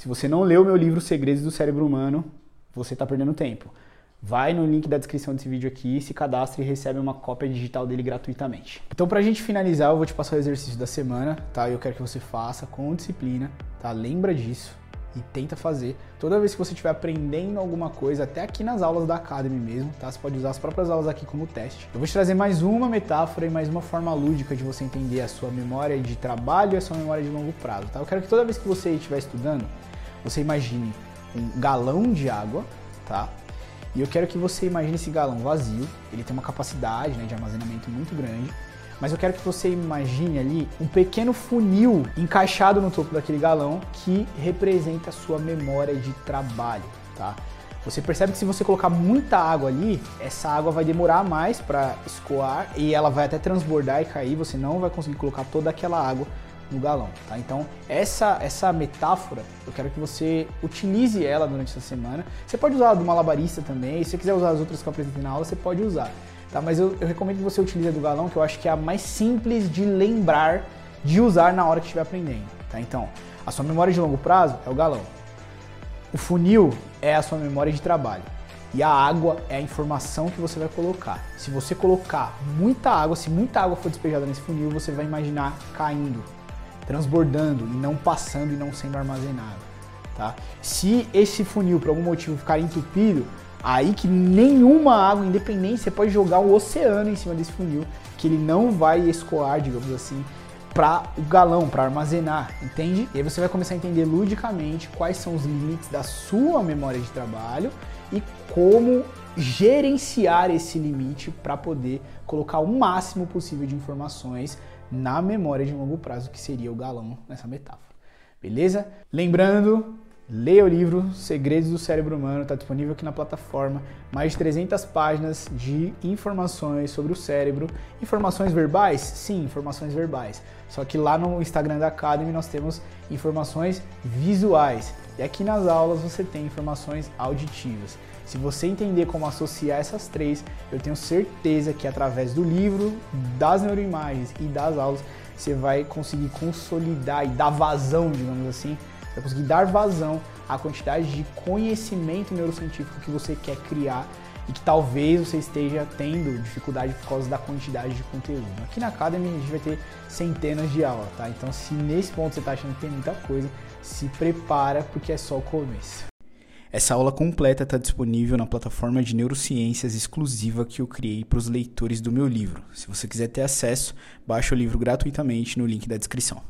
Se você não leu meu livro Segredos do Cérebro Humano, você está perdendo tempo. Vai no link da descrição desse vídeo aqui, se cadastre e recebe uma cópia digital dele gratuitamente. Então, pra gente finalizar, eu vou te passar o exercício da semana, tá? Eu quero que você faça com disciplina, tá? Lembra disso e tenta fazer. Toda vez que você estiver aprendendo alguma coisa, até aqui nas aulas da Academy mesmo, tá? Você pode usar as próprias aulas aqui como teste. Eu vou te trazer mais uma metáfora e mais uma forma lúdica de você entender a sua memória de trabalho e a sua memória de longo prazo, tá? Eu quero que toda vez que você estiver estudando, você imagine um galão de água, tá? E eu quero que você imagine esse galão vazio. Ele tem uma capacidade né, de armazenamento muito grande. Mas eu quero que você imagine ali um pequeno funil encaixado no topo daquele galão que representa a sua memória de trabalho, tá? Você percebe que se você colocar muita água ali, essa água vai demorar mais para escoar e ela vai até transbordar e cair. Você não vai conseguir colocar toda aquela água no galão, tá? Então, essa, essa metáfora, eu quero que você utilize ela durante essa semana. Você pode usar do malabarista também, se você quiser usar as outras que eu apresentei na aula, você pode usar, tá? Mas eu, eu recomendo que você utilize a do galão, que eu acho que é a mais simples de lembrar, de usar na hora que estiver aprendendo, tá? Então, a sua memória de longo prazo é o galão. O funil é a sua memória de trabalho. E a água é a informação que você vai colocar. Se você colocar muita água, se muita água for despejada nesse funil, você vai imaginar caindo, transbordando e não passando e não sendo armazenado. Tá? Se esse funil por algum motivo ficar entupido, aí que nenhuma água, independente, você pode jogar o oceano em cima desse funil, que ele não vai escoar, digamos assim, para o galão, para armazenar, entende? E aí você vai começar a entender ludicamente quais são os limites da sua memória de trabalho e como gerenciar esse limite para poder colocar o máximo possível de informações na memória de longo prazo, que seria o galão nessa metáfora. Beleza? Lembrando, leia o livro Segredos do Cérebro Humano, está disponível aqui na plataforma. Mais de 300 páginas de informações sobre o cérebro. Informações verbais? Sim, informações verbais. Só que lá no Instagram da Academy nós temos informações visuais. E aqui nas aulas você tem informações auditivas. Se você entender como associar essas três, eu tenho certeza que através do livro, das neuroimagens e das aulas, você vai conseguir consolidar e dar vazão, digamos assim, você vai conseguir dar vazão à quantidade de conhecimento neurocientífico que você quer criar e que talvez você esteja tendo dificuldade por causa da quantidade de conteúdo. Aqui na Academy a gente vai ter centenas de aulas, tá? Então se nesse ponto você está achando que tem muita coisa, se prepara porque é só o começo. Essa aula completa está disponível na plataforma de neurociências exclusiva que eu criei para os leitores do meu livro. Se você quiser ter acesso, baixe o livro gratuitamente no link da descrição.